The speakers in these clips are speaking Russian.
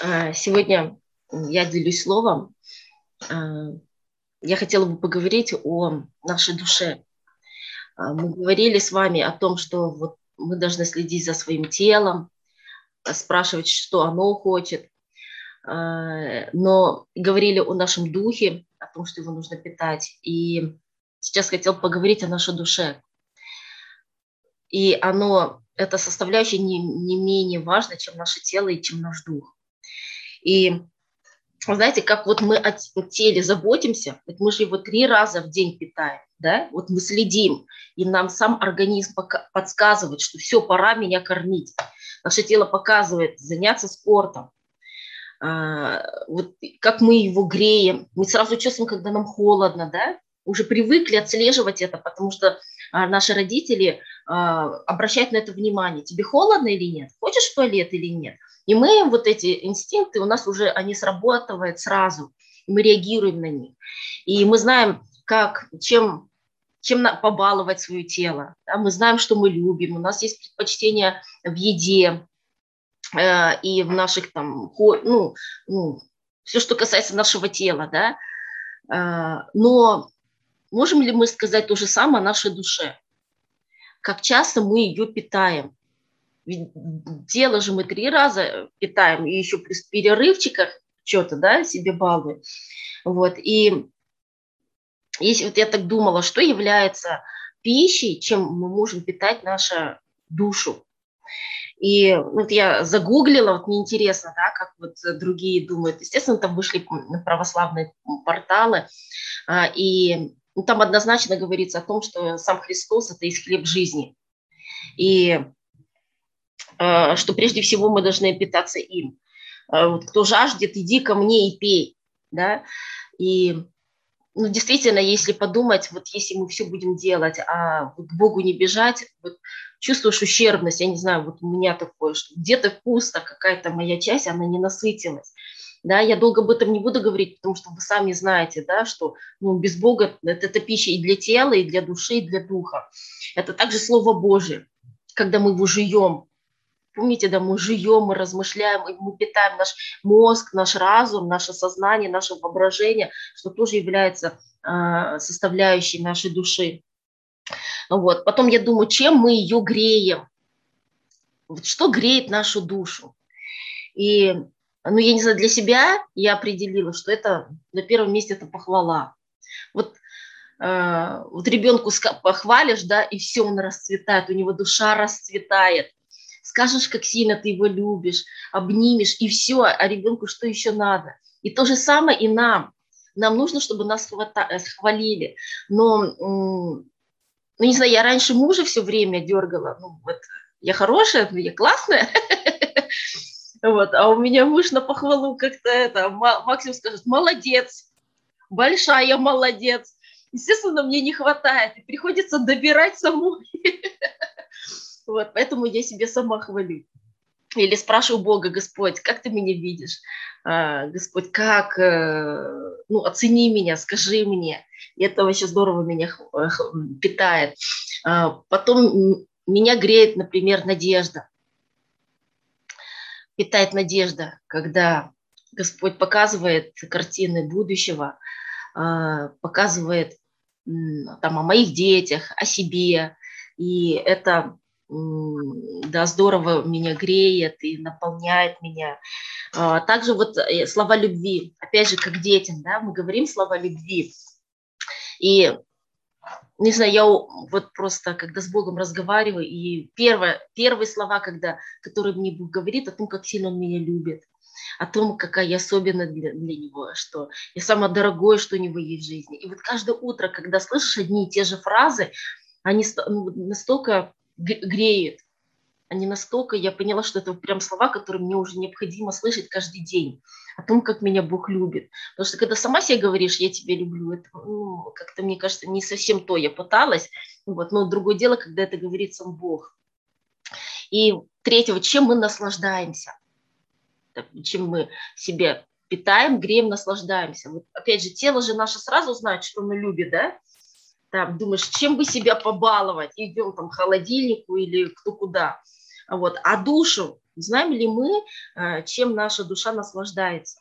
А, сегодня я делюсь словом. А, я хотела бы поговорить о нашей душе. А, мы говорили с вами о том, что вот мы должны следить за своим телом, спрашивать, что оно хочет. Но говорили о нашем духе, о том, что его нужно питать. И сейчас хотел поговорить о нашей душе. И оно, эта составляющая не, не менее важна, чем наше тело и чем наш дух. И знаете, как вот мы о теле заботимся, вот мы же его три раза в день питаем, да, вот мы следим, и нам сам организм подсказывает, что все, пора меня кормить. Наше тело показывает заняться спортом, а, вот как мы его греем, мы сразу чувствуем, когда нам холодно, да, уже привыкли отслеживать это, потому что наши родители а, обращают на это внимание. Тебе холодно или нет? Хочешь в туалет или нет? И мы вот эти инстинкты, у нас уже они срабатывают сразу, и мы реагируем на них. И мы знаем, как, чем, чем побаловать свое тело. Да? Мы знаем, что мы любим, у нас есть предпочтения в еде э, и в наших там, ну, ну, все, что касается нашего тела, да. Э, но можем ли мы сказать то же самое о нашей душе? Как часто мы ее питаем? Ведь дело же мы три раза питаем, и еще плюс в перерывчиках что-то, да, себе балуем. Вот, и если вот я так думала, что является пищей, чем мы можем питать нашу душу. И вот я загуглила, вот мне интересно, да, как вот другие думают. Естественно, там вышли православные порталы, а, и ну, там однозначно говорится о том, что сам Христос – это есть хлеб жизни. И Э, что прежде всего мы должны питаться им. Э, вот кто жаждет, иди ко мне и пей. Да? И ну, действительно, если подумать, вот если мы все будем делать, а вот к Богу не бежать, вот чувствуешь ущербность, я не знаю, вот у меня такое, что где-то пусто какая-то моя часть, она не насытилась. Да, я долго об этом не буду говорить, потому что вы сами знаете, да, что ну, без Бога это, это пища и для тела, и для души, и для духа. Это также Слово Божие, когда мы его жуем, Помните, да, мы живем, мы размышляем, мы питаем наш мозг, наш разум, наше сознание, наше воображение, что тоже является э, составляющей нашей души. Вот. Потом я думаю, чем мы ее греем? Вот что греет нашу душу? И, ну, я не знаю, для себя я определила, что это на первом месте это похвала. Вот э, вот ребенку похвалишь, да, и все, он расцветает, у него душа расцветает скажешь, как сильно ты его любишь, обнимешь, и все, а ребенку что еще надо? И то же самое и нам. Нам нужно, чтобы нас э, хвалили. Но, ну, не знаю, я раньше мужа все время дергала. Ну, вот, я хорошая, я классная. Вот, а у меня муж на похвалу как-то это, максимум скажет, молодец, большая молодец. Естественно, мне не хватает, и приходится добирать саму. Вот, поэтому я себе сама хвалю. Или спрашиваю Бога, Господь, как ты меня видишь? А, Господь, как, э, ну, оцени меня, скажи мне. И это вообще здорово меня питает. А, потом меня греет, например, надежда. Питает надежда, когда Господь показывает картины будущего, а, показывает там, о моих детях, о себе. И это да, здорово меня греет и наполняет меня. А, также вот э, слова любви, опять же, как детям, да, мы говорим слова любви. И, не знаю, я вот просто, когда с Богом разговариваю, и первое, первые слова, когда, которые мне Бог говорит о том, как сильно Он меня любит, о том, какая я особенная для, для Него, что я самое дорогое, что у Него есть в жизни. И вот каждое утро, когда слышишь одни и те же фразы, они ну, настолько греет. Они настолько, я поняла, что это прям слова, которые мне уже необходимо слышать каждый день. О том, как меня Бог любит. Потому что когда сама себе говоришь, я тебя люблю, это ну, как-то, мне кажется, не совсем то. Я пыталась, вот, но другое дело, когда это говорит сам Бог. И третьего, чем мы наслаждаемся. Чем мы себе питаем, греем, наслаждаемся. Вот, опять же, тело же наше сразу знает, что оно любит, да? там думаешь, чем бы себя побаловать, идем там к холодильнику или кто куда. Вот. А душу знаем ли мы, э, чем наша душа наслаждается.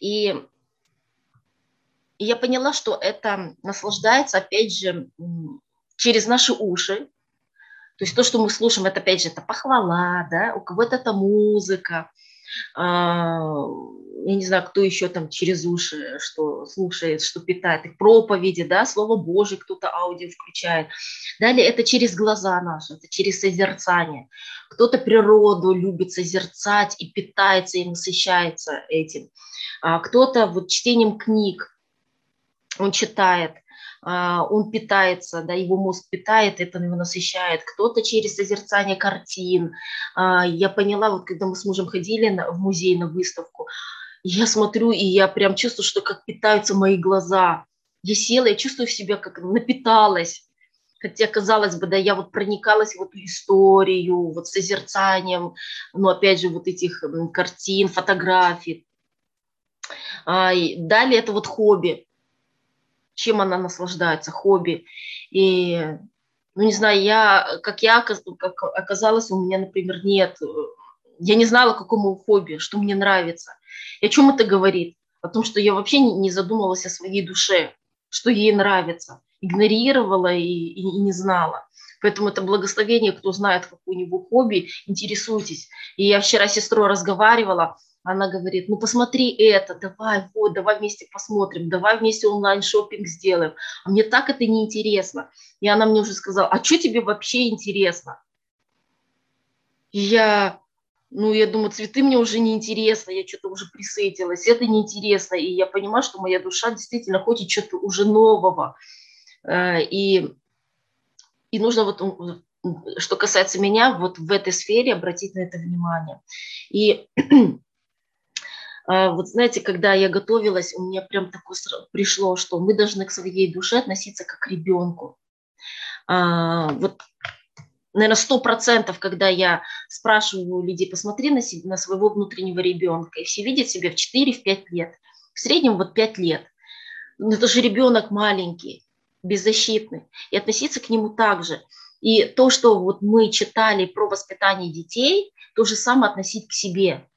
И я поняла, что это наслаждается, опять же, через наши уши. То есть то, что мы слушаем, это, опять же, это похвала, да, у кого-то это музыка, я не знаю, кто еще там через уши что слушает, что питает, их проповеди, да, Слово Божие кто-то аудио включает. Далее это через глаза наши, это через созерцание. Кто-то природу любит созерцать и питается и насыщается этим. А кто-то вот чтением книг, он читает, а, он питается, да, его мозг питает, это его насыщает. Кто-то через созерцание картин. А, я поняла, вот когда мы с мужем ходили в музей на выставку, я смотрю, и я прям чувствую, что как питаются мои глаза. Я села, я чувствую себя, как напиталась. Хотя, казалось бы, да, я вот проникалась в эту историю, вот созерцанием, ну, опять же, вот этих картин, фотографий. А, далее это вот хобби чем она наслаждается, хобби. И, ну, не знаю, я, как я как оказалось, у меня, например, нет, я не знала, какому хобби, что мне нравится. И о чем это говорит? О том, что я вообще не задумывалась о своей душе, что ей нравится. Игнорировала и, и, и не знала. Поэтому это благословение, кто знает какое-нибудь хобби, интересуйтесь. И я вчера с сестрой разговаривала, она говорит, ну посмотри это, давай, вот, давай вместе посмотрим, давай вместе онлайн шопинг сделаем. А мне так это неинтересно. И она мне уже сказала, а что тебе вообще интересно? Я, ну, я думаю, цветы мне уже неинтересно, я что-то уже присытилась, это неинтересно. И я понимаю, что моя душа действительно хочет что-то уже нового. Э, и, и нужно вот что касается меня, вот в этой сфере обратить на это внимание. И вот знаете, когда я готовилась, у меня прям такое пришло, что мы должны к своей душе относиться как к ребенку. А, вот, наверное, сто процентов, когда я спрашиваю людей, посмотри на, себя, на своего внутреннего ребенка, и все видят себя в 4-5 лет. В среднем вот 5 лет. Но это же ребенок маленький, беззащитный. И относиться к нему так же. И то, что вот мы читали про воспитание детей, то же самое относить к себе.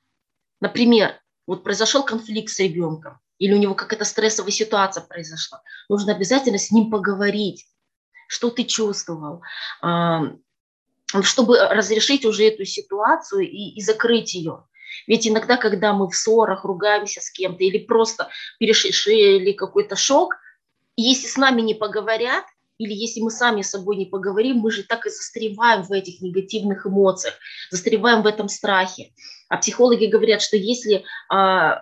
Например, вот произошел конфликт с ребенком, или у него какая-то стрессовая ситуация произошла, нужно обязательно с ним поговорить, что ты чувствовал, чтобы разрешить уже эту ситуацию и, и закрыть ее. Ведь иногда, когда мы в ссорах, ругаемся с кем-то или просто перешли какой-то шок, если с нами не поговорят, или если мы сами с собой не поговорим, мы же так и застреваем в этих негативных эмоциях, застреваем в этом страхе. А психологи говорят, что если а,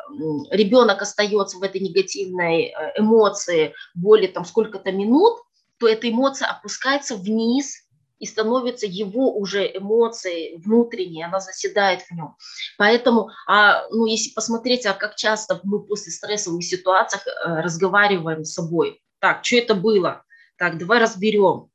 ребенок остается в этой негативной э, эмоции более там сколько-то минут, то эта эмоция опускается вниз и становится его уже эмоцией внутренней, она заседает в нем. Поэтому, а, ну, если посмотреть, а как часто мы после стрессовых ситуаций э, разговариваем с собой, так, что это было, так, давай разберем.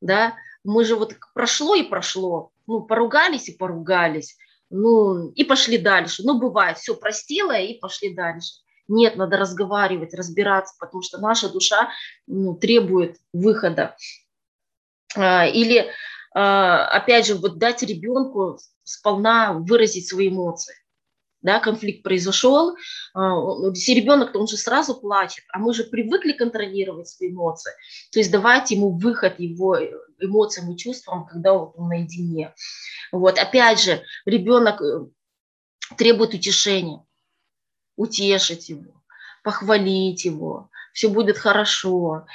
Да? Мы же вот прошло и прошло. Ну, поругались и поругались. Ну, и пошли дальше. Ну, бывает, все простила и пошли дальше. Нет, надо разговаривать, разбираться, потому что наша душа ну, требует выхода. А, или, а, опять же, вот дать ребенку сполна выразить свои эмоции да, конфликт произошел, а, если ребенок, то он же сразу плачет, а мы же привыкли контролировать свои эмоции, то есть давать ему выход его эмоциям и чувствам, когда он наедине. Вот, опять же, ребенок э, требует утешения, утешить его, похвалить его, все будет хорошо,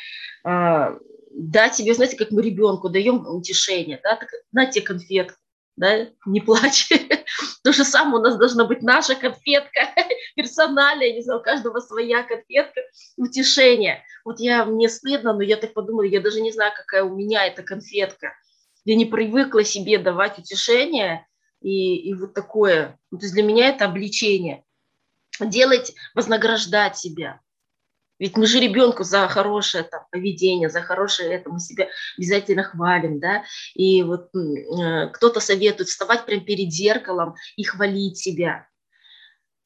а, дать себе, знаете, как мы ребенку даем утешение, да, на тебе конфетку, да, не плачь. То же самое у нас должна быть наша конфетка персональная, не знаю, у каждого своя конфетка, утешение. Вот я, мне стыдно, но я так подумала, я даже не знаю, какая у меня эта конфетка. Я не привыкла себе давать утешение и, и вот такое. То есть для меня это обличение. Делать, вознаграждать себя. Ведь мы же ребенку за хорошее там, поведение, за хорошее это мы себя обязательно хвалим, да. И вот э, кто-то советует вставать прямо перед зеркалом и хвалить себя.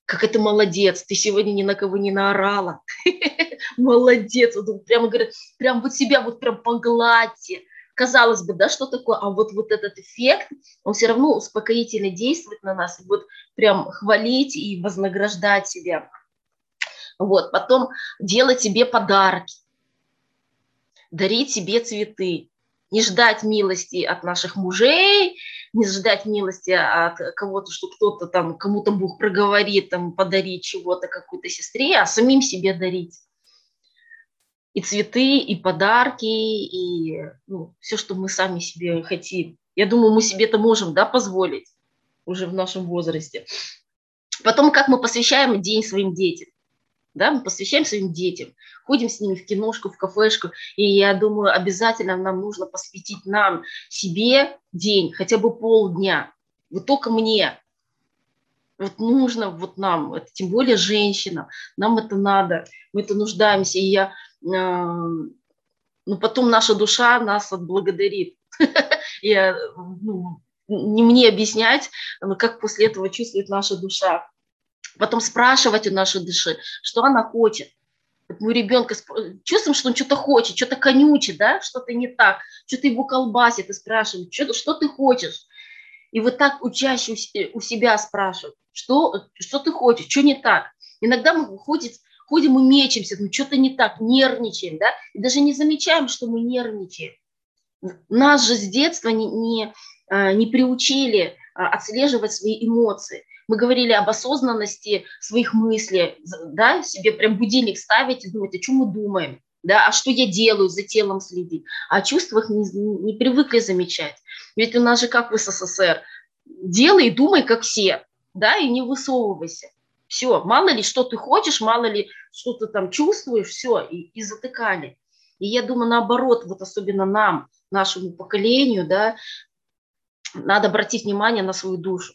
Как это молодец, ты сегодня ни на кого не наорала. Молодец, вот прямо говорят, прям вот себя вот прям погладьте, казалось бы, да, что такое, а вот, вот этот эффект, он все равно успокоительно действует на нас, вот прям хвалить и вознаграждать себя. Вот, потом делать себе подарки, дарить себе цветы, не ждать милости от наших мужей, не ждать милости от кого-то, что кто-то там, кому-то Бог проговорит, там, подарить чего-то какой-то сестре, а самим себе дарить. И цветы, и подарки, и ну, все, что мы сами себе хотим. Я думаю, мы себе это можем да, позволить уже в нашем возрасте. Потом, как мы посвящаем день своим детям да, мы посвящаем своим детям, ходим с ними в киношку, в кафешку, и я думаю, обязательно нам нужно посвятить нам, себе день, хотя бы полдня, вот только мне, вот нужно вот нам, это тем более женщинам, нам это надо, мы это нуждаемся, и я, э, ну потом наша душа нас отблагодарит. Я, ну, не мне объяснять, как после этого чувствует наша душа потом спрашивать у нашей души, что она хочет. Вот мы ребенка чувствуем, что он что-то хочет, что-то конючит, да, что-то не так, что-то его колбасит и спрашиваем, что, что ты хочешь. И вот так учащий у себя спрашивают, что, что ты хочешь, что не так. Иногда мы ходим, ходим и мечемся, ну что-то не так, нервничаем, да, и даже не замечаем, что мы нервничаем. Нас же с детства не, не, а, не приучили а, отслеживать свои эмоции мы говорили об осознанности своих мыслей, да, себе прям будильник ставить и думать, о чем мы думаем, да, а что я делаю, за телом следить, а о чувствах не, не привыкли замечать. Ведь у нас же как в СССР, делай и думай, как все, да, и не высовывайся. Все, мало ли, что ты хочешь, мало ли, что ты там чувствуешь, все, и, и затыкали. И я думаю, наоборот, вот особенно нам, нашему поколению, да, надо обратить внимание на свою душу.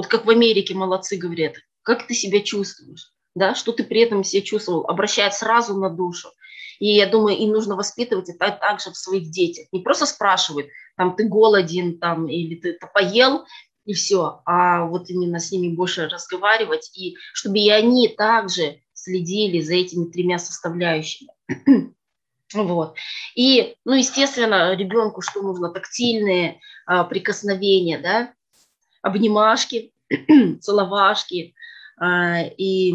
Вот как в Америке молодцы говорят, как ты себя чувствуешь, да, что ты при этом себя чувствовал, обращает сразу на душу. И я думаю, им нужно воспитывать это также в своих детях. Не просто спрашивают, там, ты голоден, там, или ты это поел, и все, а вот именно с ними больше разговаривать, и чтобы и они также следили за этими тремя составляющими. Вот. И, ну, естественно, ребенку что нужно? Тактильные а, прикосновения, да, обнимашки, целовашки. А, и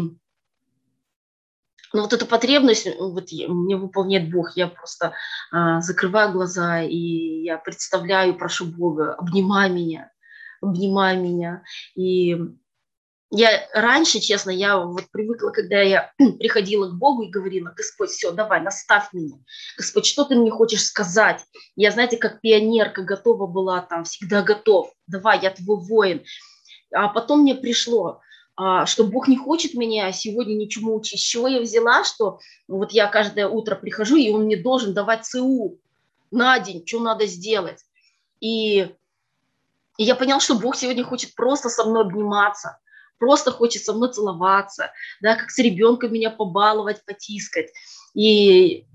ну, вот эту потребность вот, мне выполняет Бог. Я просто а, закрываю глаза, и я представляю, прошу Бога, обнимай меня, обнимай меня. И я раньше, честно, я вот привыкла, когда я приходила к Богу и говорила, Господь, все, давай, наставь меня. Господь, что ты мне хочешь сказать? Я, знаете, как пионерка готова была там, всегда готов. Давай, я твой воин. А потом мне пришло, а, что Бог не хочет меня сегодня ничему учить. С чего я взяла, что вот я каждое утро прихожу, и Он мне должен давать ЦУ на день, что надо сделать. И, и я поняла, что Бог сегодня хочет просто со мной обниматься просто хочет со мной целоваться, да, как с ребенком меня побаловать, потискать. И,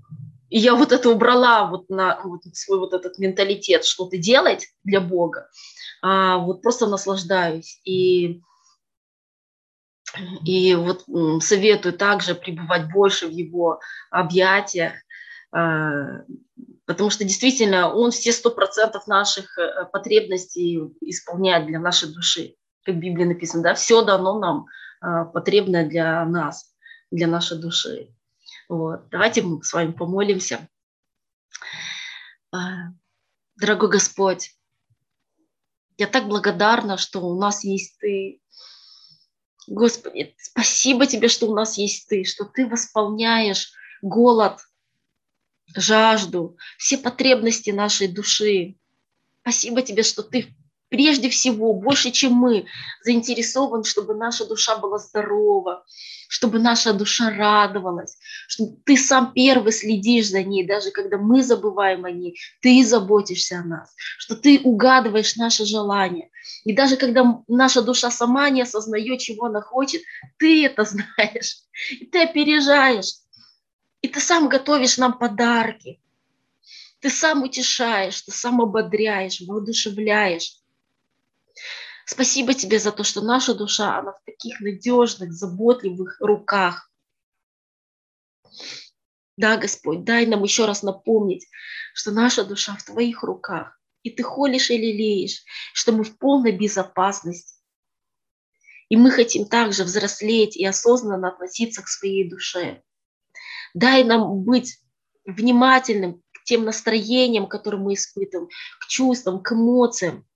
и я вот это убрала вот на вот свой вот этот менталитет, что-то делать для Бога, а вот просто наслаждаюсь. И и вот советую также пребывать больше в его объятиях, а, потому что действительно он все сто процентов наших э, потребностей исполняет для нашей души как в Библии написано, да, все дано нам а, потребное для нас, для нашей души. Вот. Давайте мы с вами помолимся. А, дорогой Господь, я так благодарна, что у нас есть Ты. Господи, спасибо Тебе, что у нас есть Ты, что Ты восполняешь голод, жажду, все потребности нашей души. Спасибо Тебе, что Ты прежде всего, больше, чем мы, заинтересован, чтобы наша душа была здорова, чтобы наша душа радовалась, что ты сам первый следишь за ней, даже когда мы забываем о ней, ты заботишься о нас, что ты угадываешь наши желания. И даже когда наша душа сама не осознает, чего она хочет, ты это знаешь, и ты опережаешь, и ты сам готовишь нам подарки, ты сам утешаешь, ты сам ободряешь, воодушевляешь. Спасибо тебе за то, что наша душа, она в таких надежных, заботливых руках. Да, Господь, дай нам еще раз напомнить, что наша душа в Твоих руках, и Ты холишь и лелеешь, что мы в полной безопасности. И мы хотим также взрослеть и осознанно относиться к своей душе. Дай нам быть внимательным к тем настроениям, которые мы испытываем, к чувствам, к эмоциям.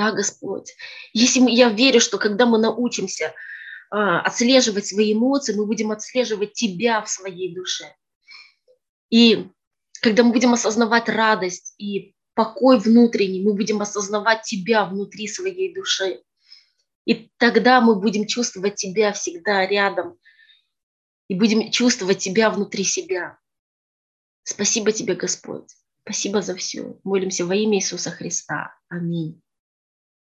Да, Господь. Если мы, я верю, что когда мы научимся а, отслеживать свои эмоции, мы будем отслеживать Тебя в своей душе. И когда мы будем осознавать радость и покой внутренний, мы будем осознавать Тебя внутри своей души. И тогда мы будем чувствовать Тебя всегда рядом и будем чувствовать Тебя внутри себя. Спасибо Тебе, Господь. Спасибо за все. Молимся во имя Иисуса Христа. Аминь.